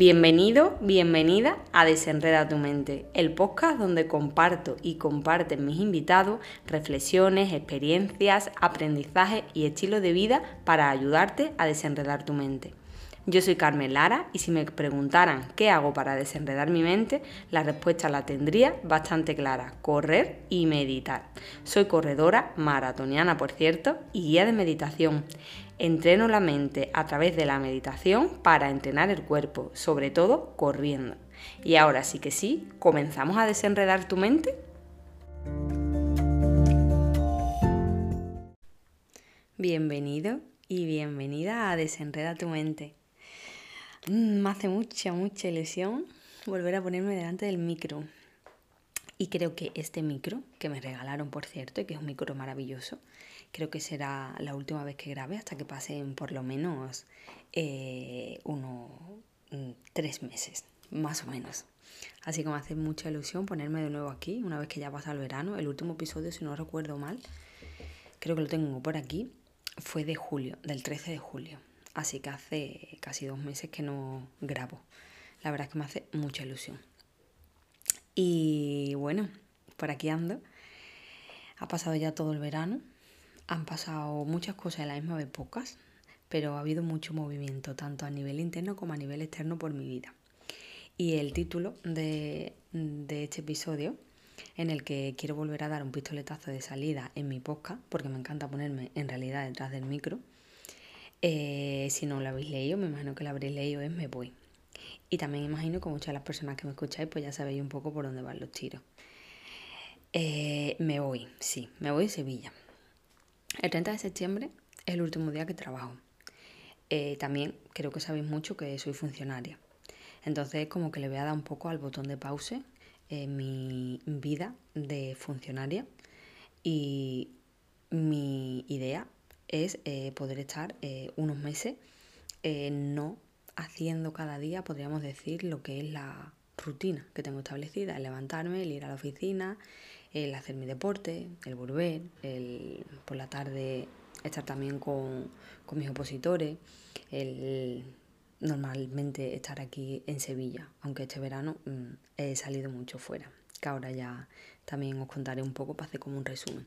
Bienvenido, bienvenida a Desenreda tu mente, el podcast donde comparto y comparten mis invitados reflexiones, experiencias, aprendizajes y estilo de vida para ayudarte a desenredar tu mente. Yo soy Carmen Lara y si me preguntaran qué hago para desenredar mi mente, la respuesta la tendría bastante clara, correr y meditar. Soy corredora, maratoniana por cierto, y guía de meditación. Entreno la mente a través de la meditación para entrenar el cuerpo, sobre todo corriendo. Y ahora sí que sí, ¿comenzamos a desenredar tu mente? Bienvenido y bienvenida a Desenreda tu mente. Mm, me hace mucha, mucha ilusión volver a ponerme delante del micro. Y creo que este micro, que me regalaron por cierto, y que es un micro maravilloso, Creo que será la última vez que grabe hasta que pasen por lo menos eh, unos mm, tres meses, más o menos. Así que me hace mucha ilusión ponerme de nuevo aquí, una vez que ya pasa el verano. El último episodio, si no recuerdo mal, creo que lo tengo por aquí, fue de julio, del 13 de julio. Así que hace casi dos meses que no grabo. La verdad es que me hace mucha ilusión. Y bueno, por aquí ando. Ha pasado ya todo el verano han pasado muchas cosas a la misma vez, pocas, pero ha habido mucho movimiento, tanto a nivel interno como a nivel externo por mi vida. Y el título de, este episodio, en el que quiero volver a dar un pistoletazo de salida en mi podcast, porque me encanta ponerme en realidad detrás del micro, eh, si no lo habéis leído, me imagino que lo habréis leído, es Me Voy. Y también imagino que muchas de las personas que me escucháis, pues ya sabéis un poco por dónde van los tiros. Eh, me voy, sí, me voy a Sevilla. El 30 de septiembre es el último día que trabajo. Eh, también creo que sabéis mucho que soy funcionaria. Entonces como que le voy a dar un poco al botón de pause mi vida de funcionaria y mi idea es eh, poder estar eh, unos meses no haciendo cada día, podríamos decir, lo que es la rutina que tengo establecida, el levantarme, el ir a la oficina, el hacer mi deporte, el volver, el por la tarde estar también con, mis opositores, el normalmente estar aquí en Sevilla, aunque este verano mm, he salido mucho fuera, que ahora ya también os contaré un poco para hacer como un resumen.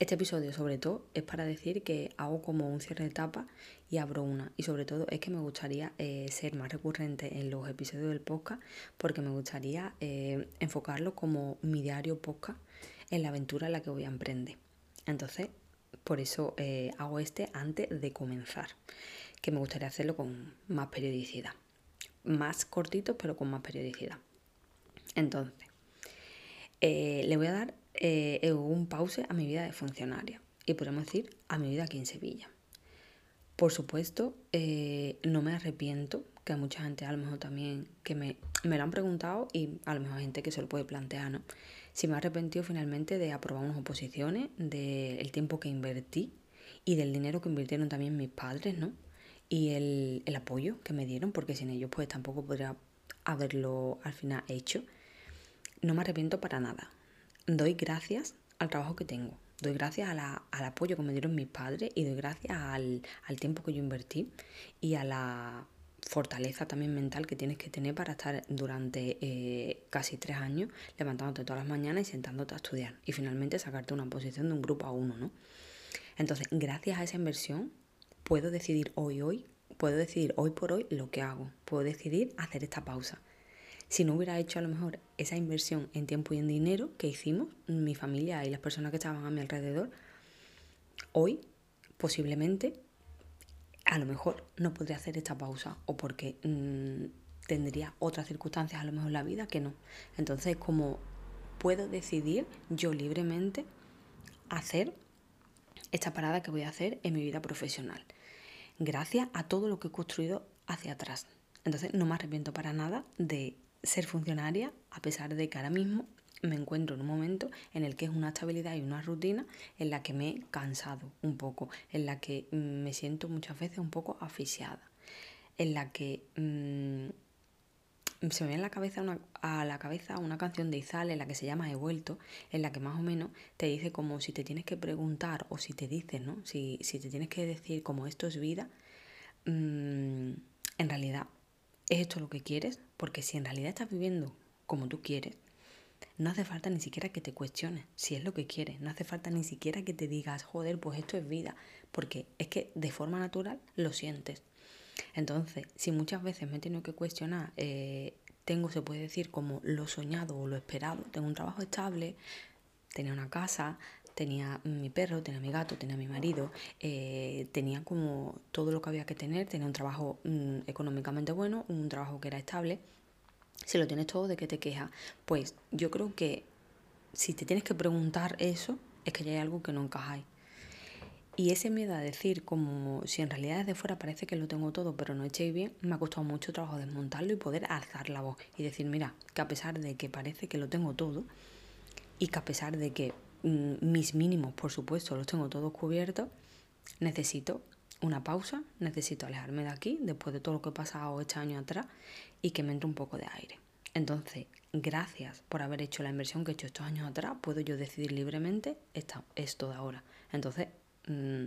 Este episodio sobre todo es para decir que hago como un cierre de etapa y abro una. Y sobre todo es que me gustaría eh, ser más recurrente en los episodios del podcast porque me gustaría eh, enfocarlo como mi diario podcast en la aventura en la que voy a emprender. Entonces, por eso eh, hago este antes de comenzar, que me gustaría hacerlo con más periodicidad. Más cortito, pero con más periodicidad. Entonces, le voy a dar eh, un pause a mi vida de funcionaria y podemos decir a mi vida aquí en Sevilla. Por supuesto, eh, no me arrepiento, que mucha gente a lo mejor también que me, me, lo han preguntado y a lo mejor gente que se lo puede plantear, ¿no? Si me he arrepentido finalmente de aprobar unas oposiciones, del tiempo que invertí y del dinero que invirtieron también mis padres, ¿no? Y el, el apoyo que me dieron, porque sin ellos pues tampoco podría haberlo al final hecho. No me arrepiento para nada doy gracias al trabajo que tengo, doy gracias al apoyo que me dieron mis padres y doy gracias al, tiempo que yo invertí y a la fortaleza también mental que tienes que tener para estar durante eh, casi tres años levantándote todas las mañanas y sentándote a estudiar y finalmente sacarte una posición de un grupo a uno, ¿no? Entonces, gracias a esa inversión, puedo decidir hoy, hoy, puedo decidir hoy por hoy lo que hago, puedo decidir hacer esta pausa, si no hubiera hecho a lo mejor esa inversión en tiempo y en dinero que hicimos, mi familia y las personas que estaban a mi alrededor, hoy posiblemente a lo mejor no podría hacer esta pausa o porque mm, tendría otras circunstancias a lo mejor en la vida que no. Entonces, como puedo decidir yo libremente hacer esta parada que voy a hacer en mi vida profesional, gracias a todo lo que he construido hacia atrás. Entonces, no me arrepiento para nada de ser funcionaria, a pesar de que ahora mismo me encuentro en un momento en el que es una estabilidad y una rutina en la que me he cansado un poco, en la que mm, me siento muchas veces un poco asfixiada, en la que mm, se me viene a la cabeza una, a la cabeza una canción de Izal en la que se llama He vuelto, en la que más o menos te dice como si te tienes que preguntar o si te dices, ¿no? Si, si te tienes que decir como esto es vida, mm, en realidad ¿Es esto lo que quieres? Porque si en realidad estás viviendo como tú quieres, no hace falta ni siquiera que te cuestiones si es lo que quieres. No hace falta ni siquiera que te digas, joder, pues esto es vida. Porque es que de forma natural lo sientes. Entonces, si muchas veces me he tenido que cuestionar, eh, tengo, se puede decir, como lo soñado o lo esperado. Tengo un trabajo estable, tenía una casa, tenía mi perro, tenía mi gato, tenía mi marido, eh, tenía como todo lo que había que tener, tenía un trabajo mm, económicamente bueno, un trabajo que era estable. Si lo tienes todo, ¿de qué te quejas? Pues yo creo que si te tienes que preguntar eso, es que ya hay algo que no encajáis. Y ese miedo a decir como si en realidad desde fuera parece que lo tengo todo, pero no echéis bien, me ha costado mucho trabajo desmontarlo y poder alzar la voz y decir, mira, que a pesar de que parece que lo tengo todo y que a pesar de que mis mínimos, por supuesto, los tengo todos cubiertos, necesito una pausa, necesito alejarme de aquí después de todo lo que he pasado este año atrás y que me entre un poco de aire. Entonces, gracias por haber hecho la inversión que he hecho estos años atrás, puedo yo decidir libremente esto de ahora. Entonces, Mm,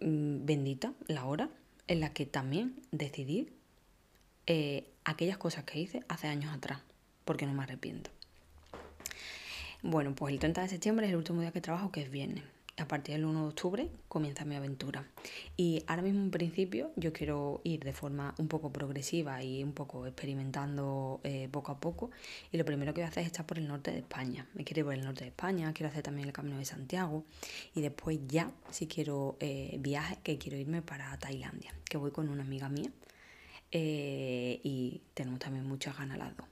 mm, bendita la hora en la que también decidí eh, aquellas cosas que hice hace años atrás, porque no me arrepiento. Bueno, pues el 30 de septiembre es el último día que trabajo, que es viernes a partir del 1 de octubre comienza mi aventura. Y ahora mismo en principio yo quiero ir de forma un poco progresiva y un poco experimentando eh, poco a poco. Y lo primero que voy a hacer es estar por el norte de España. Me quiero ir por el norte de España, quiero hacer también el Camino de Santiago. Y después ya, si quiero eh, viaje, que quiero irme para Tailandia, que voy con una amiga mía. Eh, y tenemos también muchas ganas las dos.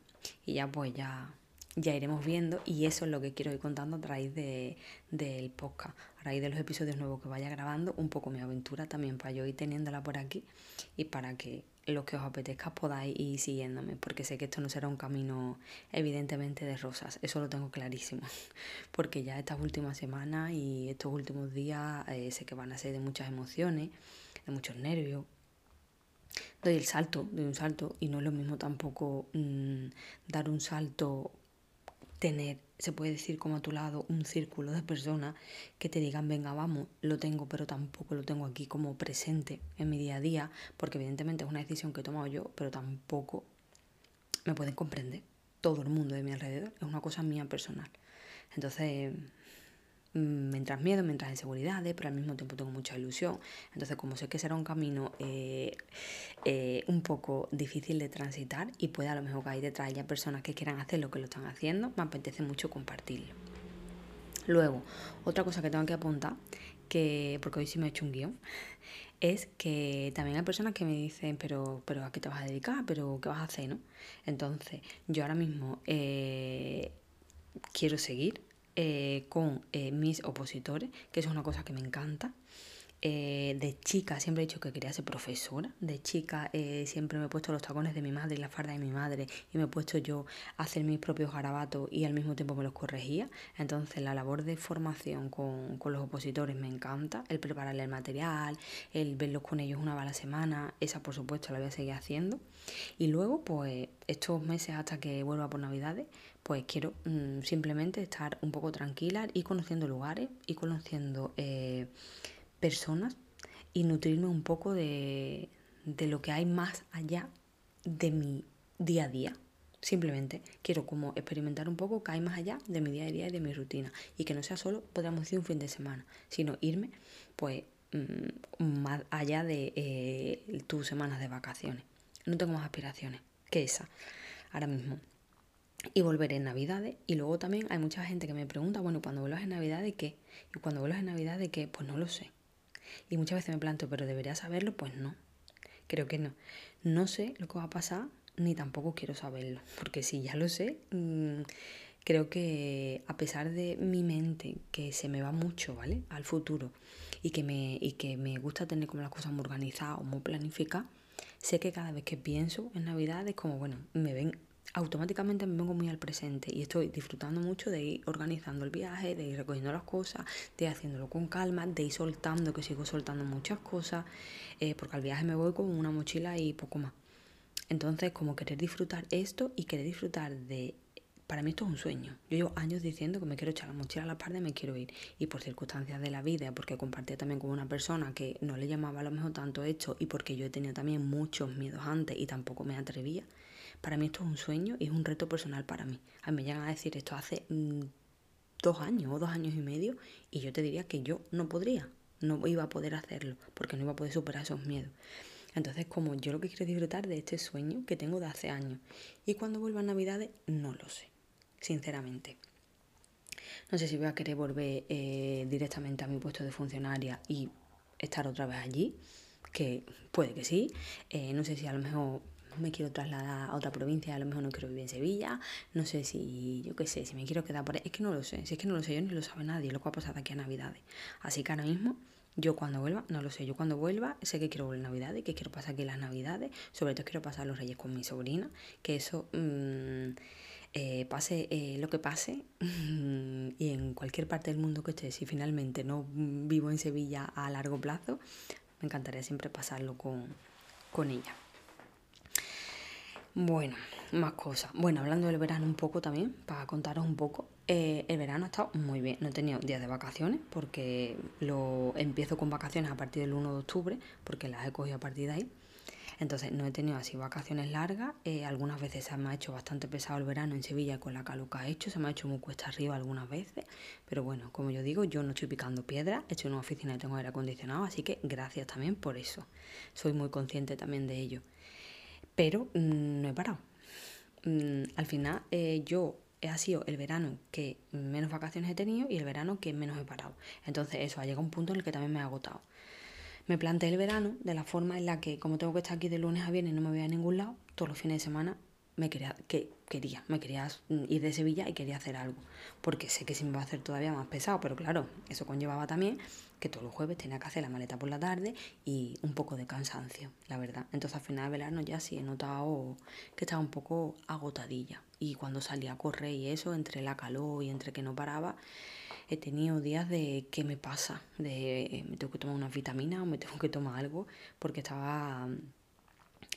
Y ya pues ya ya iremos viendo y eso es lo que quiero ir contando a raíz de, del podcast, a raíz de los episodios nuevos que vaya grabando, un poco mi aventura también para yo ir teniéndola por aquí y para que los que os apetezca podáis ir siguiéndome, porque sé que esto no será un camino evidentemente de rosas, eso lo tengo clarísimo, porque ya estas últimas semanas y estos últimos días eh, sé que van a ser de muchas emociones, de muchos nervios, doy el salto, doy un salto y no es lo mismo tampoco mm, dar un salto tener, se puede decir como a tu lado, un círculo de personas que te digan, venga, vamos, lo tengo, pero tampoco lo tengo aquí como presente en mi día a día, porque evidentemente es una decisión que he tomado yo, pero tampoco me pueden comprender todo el mundo de mi alrededor, es una cosa mía personal. Entonces, mientras miedo, mientras inseguridades, pero al mismo tiempo tengo mucha ilusión. Entonces, como sé que será un camino eh, eh, un poco difícil de transitar y puede a lo mejor que hay detrás ya personas que quieran hacer lo que lo están haciendo, me apetece mucho compartirlo. Luego, otra cosa que tengo que apuntar, que porque hoy sí me he hecho un guion, es que también hay personas que me dicen, pero, pero ¿a qué te vas a dedicar? ¿Pero qué vas a hacer? ¿no? Entonces, yo ahora mismo eh, quiero seguir eh, con eh, mis opositores, que es una cosa que me encanta. Eh, de chica siempre he dicho que quería ser profesora. De chica siempre me he puesto los tacones de mi madre y la farda de mi madre y me he puesto yo a hacer mis propios garabatos y al mismo tiempo me los corregía. Entonces la labor de formación con, con los opositores me encanta. El prepararle el material, el verlos con ellos una vez a la semana, esa por supuesto la voy a seguir haciendo. Y luego pues estos meses hasta que vuelva por Navidades pues quiero mm, simplemente estar un poco tranquila y conociendo lugares y conociendo eh, personas y nutrirme un poco de, de lo que hay más allá de mi día a día. Simplemente quiero como experimentar un poco que hay más allá de mi día a día y de mi rutina. Y que no sea solo, podríamos decir, un fin de semana, sino irme pues mm, más allá de eh, tus semanas de vacaciones. No tengo más aspiraciones que esa ahora mismo y volveré en Navidades. Y luego también hay mucha gente que me pregunta, bueno, cuando vuelvas en Navidad de qué? Y cuando vuelvas en Navidad de qué? Pues no lo sé. Y muchas veces me planteo, pero debería saberlo, pues no. Creo que no. No sé lo que va a pasar, ni tampoco quiero saberlo. Porque si ya lo sé, mm, creo que a pesar de mi mente, que se me va mucho, ¿vale? Al futuro, y que me, y que me gusta tener como las cosas muy organizadas o muy planificadas, sé que cada vez que pienso en Navidad es como, bueno, me ven automáticamente me vengo muy al presente y estoy disfrutando mucho de ir organizando el viaje, de ir recogiendo las cosas, de ir haciéndolo con calma, de ir soltando, que sigo soltando muchas cosas, eh, porque al viaje me voy con una mochila y poco más. Entonces, como querer disfrutar esto y querer disfrutar de para mí esto es un sueño. Yo llevo años diciendo que me quiero echar la mochila a la parte y me quiero ir. Y por circunstancias de la vida, porque compartía también con una persona que no le llamaba a lo mejor tanto esto y porque yo he tenido también muchos miedos antes y tampoco me atrevía, para mí esto es un sueño y es un reto personal para mí. A mí me llegan a decir esto hace mm, dos años o dos años y medio y yo te diría que yo no podría, no iba a poder hacerlo porque no iba a poder superar esos miedos. Entonces, como yo lo que quiero disfrutar de este sueño que tengo de hace años. Y cuando vuelva a Navidades, no lo sé sinceramente. No sé si voy a querer volver eh, directamente a mi puesto de funcionaria y estar otra vez allí, que puede que sí. Eh, no sé si a lo mejor me quiero trasladar a otra provincia, a lo mejor no quiero vivir en Sevilla, no sé si, yo qué sé, si me quiero quedar por ahí, es que no lo sé, si es que no lo sé yo ni lo sabe nadie, lo que va a pasar aquí a Navidades. Así que ahora mismo, yo cuando vuelva, no lo sé, yo cuando vuelva sé que quiero volver a Navidades, que quiero pasar aquí las Navidades, sobre todo quiero pasar los Reyes con mi sobrina, que eso... Mmm, eh, pase eh, lo que pase y en cualquier parte del mundo que esté, si finalmente no vivo en Sevilla a largo plazo, me encantaría siempre pasarlo con, con ella. Bueno, más cosas. Bueno, hablando del verano un poco también, para contaros un poco, eh, el verano ha estado muy bien. No he tenido días de vacaciones porque lo empiezo con vacaciones a partir del 1 de octubre, porque las he cogido a partir de ahí. Entonces no he tenido así vacaciones largas. Eh, algunas veces se me ha hecho bastante pesado el verano en Sevilla con la calor que ha hecho. Se me ha hecho muy cuesta arriba algunas veces. Pero bueno, como yo digo, yo no estoy picando piedra. Estoy en una oficina y tengo aire acondicionado. Así que gracias también por eso. Soy muy consciente también de ello. Pero no he parado. Mm, al final eh, yo ha sido el verano que menos vacaciones he tenido y el verano que menos he parado. Entonces eso ha llegado a un punto en el que también me ha agotado me planteé el verano de la forma en la que, como tengo que estar aquí de lunes a viernes no me voy a ningún lado, todos los fines de semana me quería, que quería, me quería ir de Sevilla y quería hacer algo. Porque sé que se me va a hacer todavía más pesado, pero claro, eso conllevaba también que todos los jueves tenía que hacer la maleta por la tarde y un poco de cansancio, la verdad. Entonces al final de verano ya sí he notado que estaba un poco agotadilla. Y cuando salía a correr y eso, entre la calor y entre que no paraba, he tenido días de qué me pasa, de eh, me tengo que tomar una vitamina o me tengo que tomar algo, porque estaba,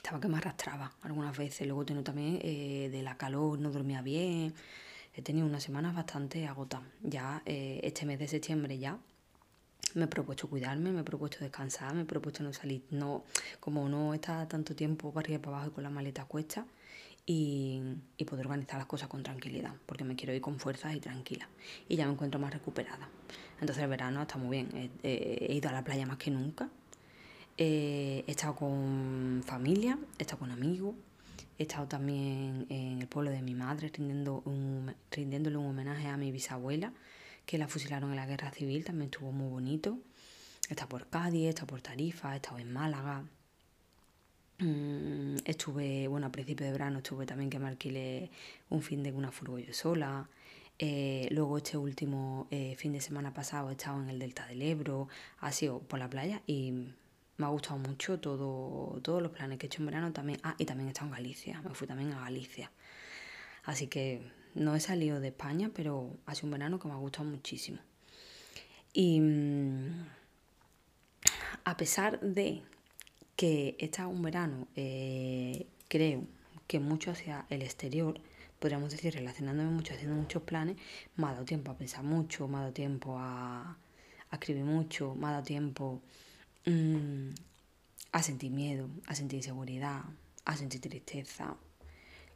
estaba que me arrastraba algunas veces. Luego tengo también eh, de la calor, no dormía bien. He tenido unas semanas bastante agotadas. Ya eh, este mes de septiembre ya me he propuesto cuidarme, me he propuesto descansar, me he propuesto no salir, no, como no está tanto tiempo para arriba y para abajo y con la maleta cuesta, y, poder organizar las cosas con tranquilidad, porque me quiero ir con fuerzas y tranquila. Y ya me encuentro más recuperada. Entonces el verano está muy bien. He, ido a la playa más que nunca. He estado con familia, he estado con amigos. He estado también en el pueblo de mi madre rindiendo rindiéndole un homenaje a mi bisabuela, que la fusilaron en la guerra civil. También estuvo muy bonito. He estado por Cádiz, he estado por Tarifa, he estado en Málaga. Mm, estuve, bueno, a principio de verano estuve también que me alquilé un fin de una furgoneta sola. Eh, luego este último eh, fin de semana pasado he estado en el Delta del Ebro, ha sido por la playa y me ha gustado mucho todo, todos los planes que he hecho en verano también. Ah, y también he estado en Galicia, me fui también a Galicia. Así que no he salido de España, pero ha sido un verano que me ha gustado muchísimo. Y mm, a pesar de que está un verano, eh, creo que mucho hacia el exterior, podríamos decir, relacionándome mucho, haciendo muchos planes, me ha dado tiempo a pensar mucho, me ha dado tiempo a, escribir mucho, me ha dado tiempo mm, a sentir miedo, a sentir inseguridad, a sentir tristeza,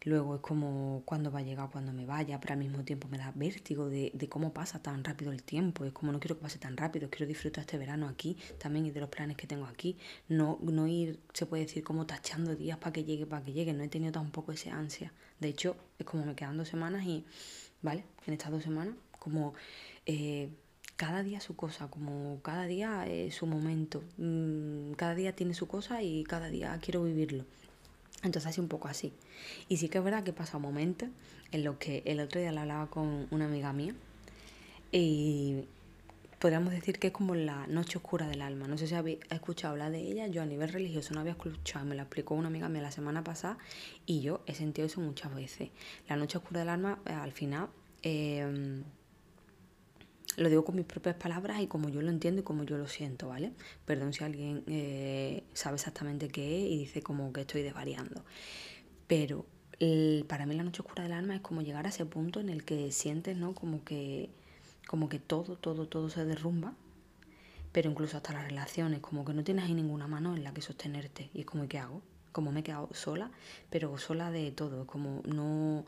Luego es como cuando va a llegar, cuando me vaya, pero al mismo tiempo me da vértigo de, cómo pasa tan rápido el tiempo. Es como no quiero que pase tan rápido, quiero disfrutar este verano aquí también y de los planes que tengo aquí. No, no ir, se puede decir, como tachando días para que llegue, para que llegue. No he tenido tampoco ese ansia. De hecho, es como me quedan dos semanas y, ¿vale? En estas dos semanas, como... Eh, cada día su cosa, como cada día es su momento, mm, cada día tiene su cosa y cada día quiero vivirlo. Entonces así un poco así. Y sí que es verdad que pasa momentos en los que el otro día la hablaba con una amiga mía y podríamos decir que es como la noche oscura del alma. No sé si habéis escuchado hablar de ella, yo a nivel religioso no había escuchado, me la explicó una amiga mía la semana pasada y yo he sentido eso muchas veces. La noche oscura del alma, eh, al final, eh, lo digo con mis propias palabras y como yo lo entiendo y como yo lo siento, ¿vale? Perdón si alguien eh, sabe exactamente qué es y dice como que estoy desvariando. Pero para mí la noche oscura del alma es como llegar a ese punto en el que sientes, ¿no? Como que, como que todo, todo, todo se derrumba, pero incluso hasta las relaciones, como que no tienes ahí ninguna mano en la que sostenerte. Y es como, ¿qué hago? Como me he quedado sola, pero sola de todo, como no,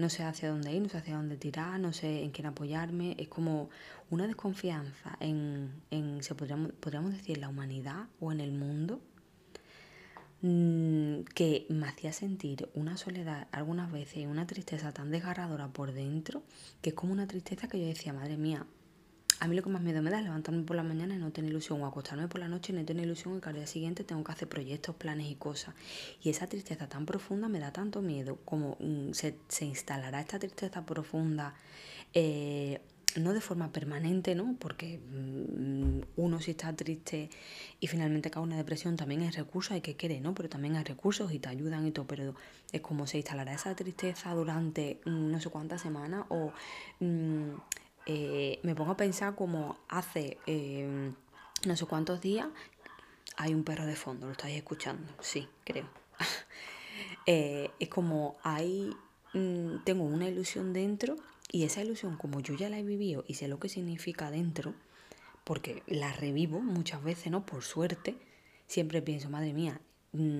no sé hacia dónde ir, no sé hacia dónde tirar, no sé en quién apoyarme, es como una desconfianza en, en se podríamos, podríamos decir, la humanidad o en el mundo, Mm, que me hacía sentir una soledad algunas veces y una tristeza tan desgarradora por dentro, que es como una tristeza que yo decía, madre mía, a mí lo que más miedo me da es levantarme por la mañana y no tener ilusión, o acostarme por la noche y no tener ilusión y que al día siguiente tengo que hacer proyectos, planes y cosas. Y esa tristeza tan profunda me da tanto miedo, como mm, se, se instalará esta tristeza profunda eh, no de forma permanente, ¿no? Porque mm, uno si está triste y finalmente cae una depresión también es recurso, hay que querer, ¿no? Pero también hay recursos y te ayudan y todo, pero es como se instalará esa tristeza durante mm, no sé cuántas semanas o eh, me pongo a pensar como hace em, no sé cuántos días hay un perro de fondo, lo estáis escuchando, sí, creo. Eh, es como hay, tengo una ilusión dentro y esa ilusión, como yo ya la he vivido y sé lo que significa dentro, porque la revivo muchas veces, ¿no? Por suerte, siempre pienso, madre mía, mm,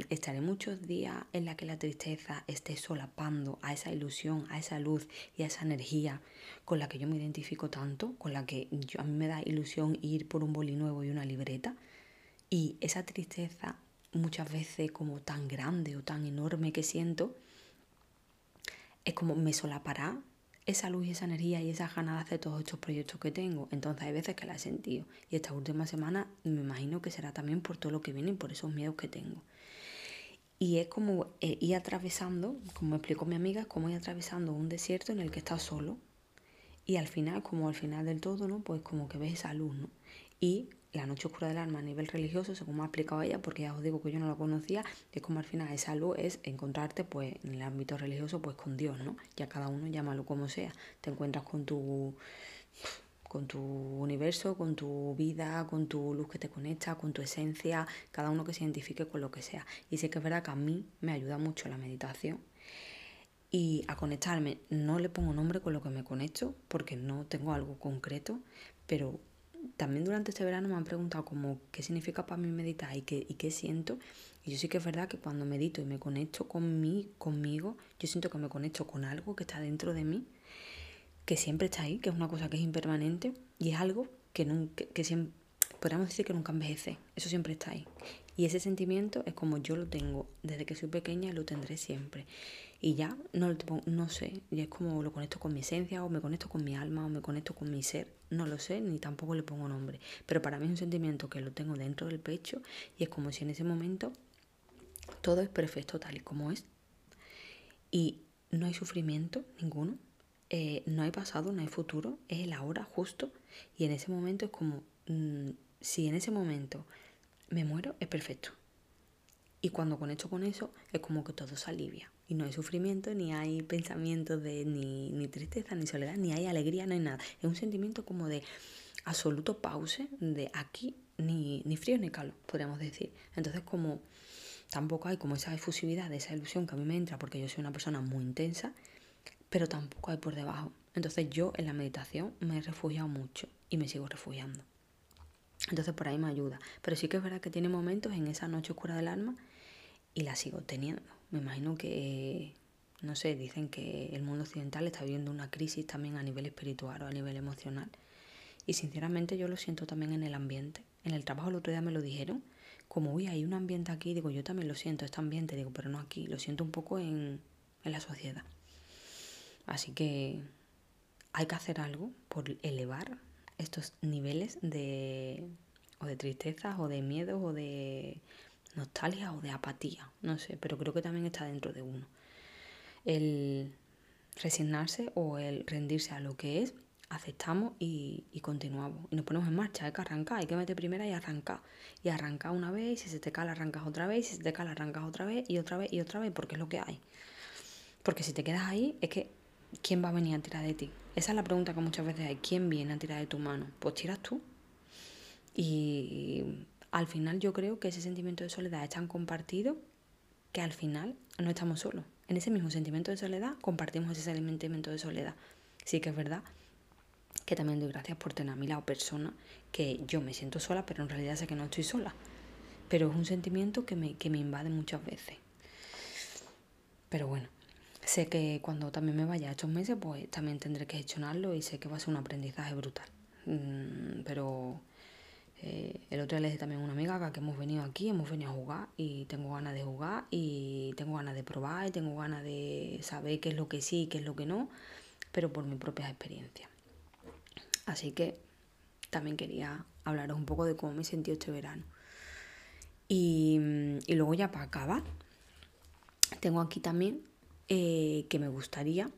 estaré muchos días en la que la tristeza esté solapando a esa ilusión, a esa luz y a esa energía con la que yo me identifico tanto, con la que yo, a mí me da ilusión ir por un boli nuevo y una libreta. Y esa tristeza muchas veces como tan grande o tan enorme que siento, es como me solapará esa luz y esa energía y esas ganas de hacer todos estos proyectos que tengo. Entonces hay veces que la he sentido. Y esta última semana me imagino que será también por todo lo que viene y por esos miedos que tengo. Y es como eh, ir atravesando, como explicó mi amiga, como ir atravesando un desierto en el que estás solo. Y al final, como al final del todo, ¿no? Pues como que ves esa luz, ¿no? Y la noche oscura del alma a nivel religioso, según me ha explicado ella, porque ya os digo que yo no la conocía, es como al final esa luz es encontrarte pues en el ámbito religioso pues con Dios, ¿no? Ya cada uno llámalo como sea, te encuentras con tu con tu universo, con tu vida, con tu luz que te conecta, con tu esencia, cada uno que se identifique con lo que sea. Y sé que es verdad que a mí me ayuda mucho la meditación y a conectarme. No le pongo nombre con lo que me conecto porque no tengo algo concreto, pero también durante este verano me han preguntado como qué significa para mí meditar y qué, y qué siento. Y yo sí que es verdad que cuando medito y me conecto con mí, conmigo, yo siento que me conecto con algo que está dentro de mí, que siempre está ahí, que es una cosa que es impermanente y es algo que, nunca, que siempre, podríamos decir que nunca envejece. Eso siempre está ahí. Y ese sentimiento es como yo lo tengo desde que soy pequeña lo tendré siempre. Y ya no, no sé, y es como lo conecto con mi esencia o me conecto con mi alma o me conecto con mi ser. No lo sé, ni tampoco le pongo nombre. Pero para mí es un sentimiento que lo tengo dentro del pecho y es como si en ese momento todo es perfecto tal y como es. Y no hay sufrimiento ninguno, eh, no hay pasado, no hay futuro, es el ahora justo. Y en ese momento es como, mm, si en ese momento me muero, es perfecto. Y cuando conecto con eso, es como que todo se alivia. Y no hay sufrimiento, ni hay pensamientos de ni, ni tristeza, ni soledad, ni hay alegría, no hay nada. Es un sentimiento como de absoluto pause, de aquí ni, ni frío ni calor, podríamos decir. Entonces como tampoco hay como esa efusividad, esa ilusión que a mí me entra porque yo soy una persona muy intensa, pero tampoco hay por debajo. Entonces yo en la meditación me he refugiado mucho y me sigo refugiando. Entonces por ahí me ayuda. Pero sí que es verdad que tiene momentos en esa noche oscura del alma y la sigo teniendo. Me imagino que, no sé, dicen que el mundo occidental está viviendo una crisis también a nivel espiritual o a nivel emocional. Y sinceramente yo lo siento también en el ambiente. En el trabajo el otro día me lo dijeron, como, uy, hay un ambiente aquí, digo, yo también lo siento, este ambiente, digo, pero no aquí, lo siento un poco en, en la sociedad. Así que hay que hacer algo por elevar estos niveles de o de tristeza o de miedo o de nostalgia o de apatía, no sé, pero creo que también está dentro de uno. El resignarse o el rendirse a lo que es, aceptamos y, continuamos. Y nos ponemos en marcha, hay que arrancar, hay que meter primera y arrancar. Y arrancar una vez, y si se te cala, arrancas otra vez, y si se te cala, arrancas otra vez, y otra vez, y otra vez, porque es lo que hay. Porque si te quedas ahí, es que, ¿quién va a venir a tirar de ti? Esa es la pregunta que muchas veces hay, ¿quién viene a tirar de tu mano? Pues tiras tú. Y al final yo creo que ese sentimiento de soledad es tan compartido que al final no estamos solos. en ese mismo sentimiento de soledad compartimos ese sentimiento de soledad. Sí que es verdad que también doy gracias por tener a mi lado personas que yo me siento sola, pero en realidad sé que no estoy sola. Pero es un sentimiento que me, que me invade muchas veces. Pero bueno, sé que cuando también me vaya estos meses, pues también tendré que gestionarlo y sé que va a ser un aprendizaje brutal. Mm, pero eh, el otro día le dije también a una amiga que hemos venido aquí, hemos venido a jugar y tengo ganas de jugar y tengo ganas de probar y tengo ganas de saber qué es lo que sí y qué es lo que no, pero por mi propia experiencia. Así que también quería hablaros un poco de cómo me he sentido este verano. Y, y luego ya para acabar, tengo aquí también eh, que me gustaría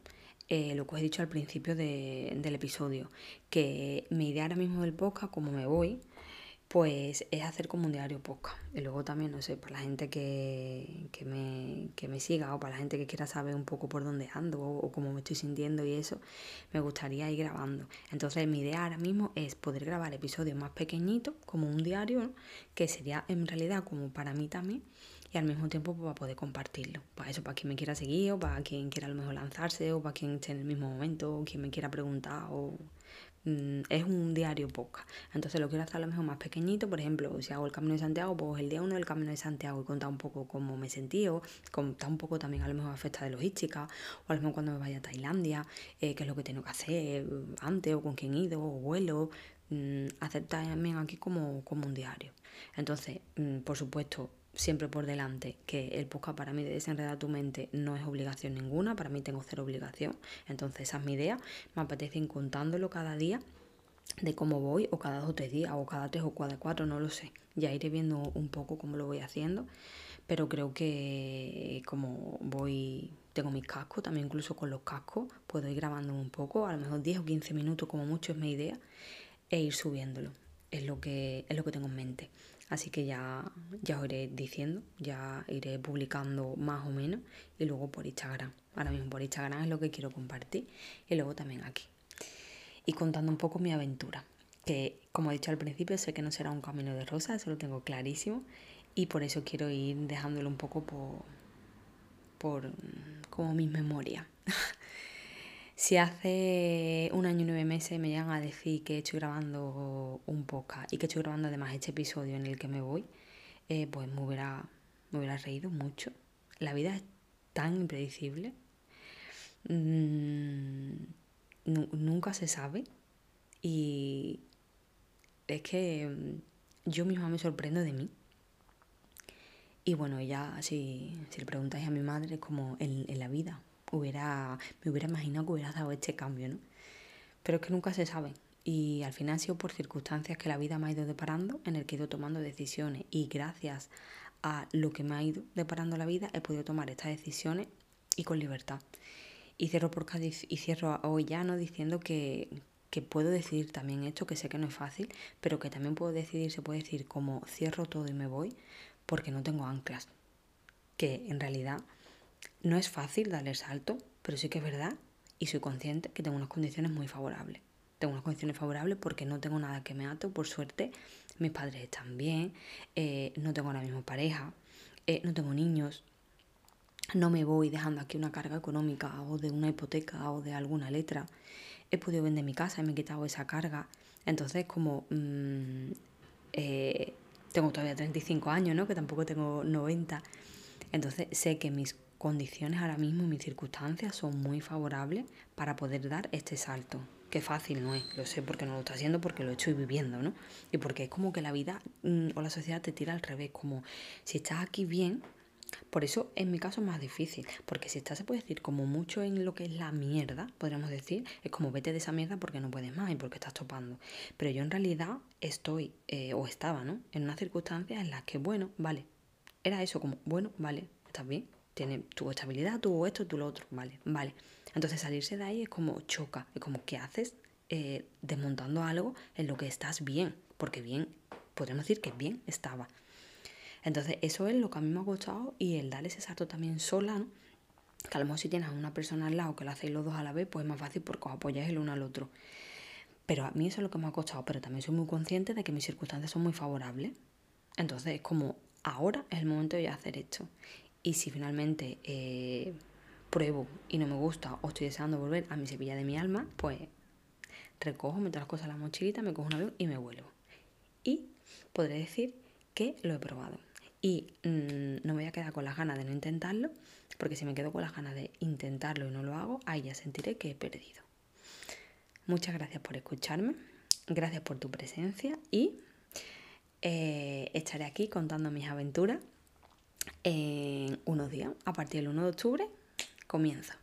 eh, lo que os he dicho al principio del episodio, que mi idea ahora mismo del podcast, como me voy, pues es hacer como un diario podcast. Y luego también, no sé, para la gente que, que, me, que me siga o para la gente que quiera saber un poco por dónde ando o, cómo me estoy sintiendo y eso, me gustaría ir grabando. Entonces mi idea ahora mismo es poder grabar episodios más pequeñitos, como un diario, que sería en realidad como para mí también, y al mismo tiempo pues, para poder compartirlo. Para eso, para quien me quiera seguir o para quien quiera a lo mejor lanzarse o para quien esté en el mismo momento o quien me quiera preguntar o Mm, es un diario poca. Entonces lo quiero hacer a lo mejor más pequeñito. Por ejemplo, si hago el Camino de Santiago, pues el día uno del Camino de Santiago y contar un poco cómo me sentí o contar un poco también a lo mejor a fecha de logística o a lo mejor cuando me vaya a Tailandia, eh, qué es lo que tengo que hacer antes o con quién ido o vuelo. Mm, hacer también aquí como, como un diario. Entonces, mm, por supuesto, siempre por delante que el podcast para mí de desenredar tu mente no es obligación ninguna, para mí tengo cero obligación, entonces esa es mi idea, me apetece ir contándolo cada día de cómo voy, o cada dos o tres días, o cada tres o cada cuatro, no lo sé, ya iré viendo un poco cómo lo voy haciendo, pero creo que como voy, tengo mis cascos, también incluso con los cascos puedo ir grabando un poco, a lo mejor 10 o 15 minutos como mucho es mi idea, e ir subiéndolo, es lo que, es lo que tengo en mente. Así que ya, ya os iré diciendo, ya iré publicando más o menos y luego por Instagram. Ahora mismo por Instagram es lo que quiero compartir y luego también aquí. Y contando un poco mi aventura, que como he dicho al principio sé que no será un camino de rosas, eso lo tengo clarísimo y por eso quiero ir dejándolo un poco por, por como mis memorias. Si hace un año y nueve meses me llegan a decir que estoy grabando un podcast y que estoy grabando además este episodio en el que me voy, eh, pues me hubiera, me hubiera reído mucho. La vida es tan impredecible. Mm, nunca se sabe. Y es que mm, yo misma me sorprendo de mí. Y bueno, ya si, si le preguntáis a mi madre, es como en, en la vida, hubiera, me hubiera imaginado que hubiera dado este cambio, ¿no? Pero es que nunca se sabe. Y al final ha sido por circunstancias que la vida me ha ido deparando, en el que he ido tomando decisiones. Y gracias a lo que me ha ido deparando la vida, he podido tomar estas decisiones y con libertad. Y cierro, por y cierro hoy ya no diciendo que, que puedo decidir también esto, que sé que no es fácil, pero que también puedo decidir, se puede decir como cierro todo y me voy, porque no tengo anclas. Que en realidad no es fácil darle el salto, pero sí que es verdad y soy consciente que tengo unas condiciones muy favorables. Tengo unas condiciones favorables porque no tengo nada que me ato, por suerte. Mis padres están bien, eh, no tengo ahora mismo pareja, eh, no tengo niños, no me voy dejando aquí una carga económica o de una hipoteca o de alguna letra. He podido vender mi casa y me he quitado esa carga. Entonces, como mm, eh, tengo todavía 35 años, ¿no? Que tampoco tengo 90. Entonces sé que mis condiciones ahora mismo y mis circunstancias son muy favorables para poder dar este salto. Qué fácil no es, lo sé porque no lo estoy haciendo, porque lo estoy viviendo, ¿no? Y porque es como que la vida mm, o la sociedad te tira al revés, como si estás aquí bien, por eso en mi caso es más difícil, porque si estás, se puede decir, como mucho en lo que es la mierda, podríamos decir, es como vete de esa mierda porque no puedes más y porque estás topando. Pero yo en realidad estoy, eh, o estaba, ¿no? En unas circunstancias en las que, bueno, vale, era eso, como, bueno, vale, estás bien, tiene tu estabilidad, tuvo esto, tú lo otro, vale, vale. Entonces salirse de ahí es como choca, es como que haces eh, desmontando algo en lo que estás bien, porque bien, podemos decir que bien estaba. Entonces eso es lo que a mí me ha costado y el dar ese salto también sola, ¿no? que a lo mejor si tienes a una persona al lado que lo hacéis los dos a la vez, pues es más fácil porque os apoyáis el uno al otro. Pero a mí eso es lo que me ha costado, pero también soy muy consciente de que mis circunstancias son muy favorables. Entonces es como, ahora es el momento de hacer esto. Y si finalmente eh, pruebo y no me gusta o estoy deseando volver a mi Sevilla de mi alma, pues recojo, meto las cosas en la mochilita, me cojo un avión y me vuelvo. Y podré decir que lo he probado. Y mm, no me voy a quedar con las ganas de no intentarlo, porque si me quedo con las ganas de intentarlo y no lo hago, ahí ya sentiré que he perdido. Muchas gracias por escucharme, gracias por tu presencia y eh, estaré aquí contando mis aventuras en unos días. A partir del 1 de octubre comienza.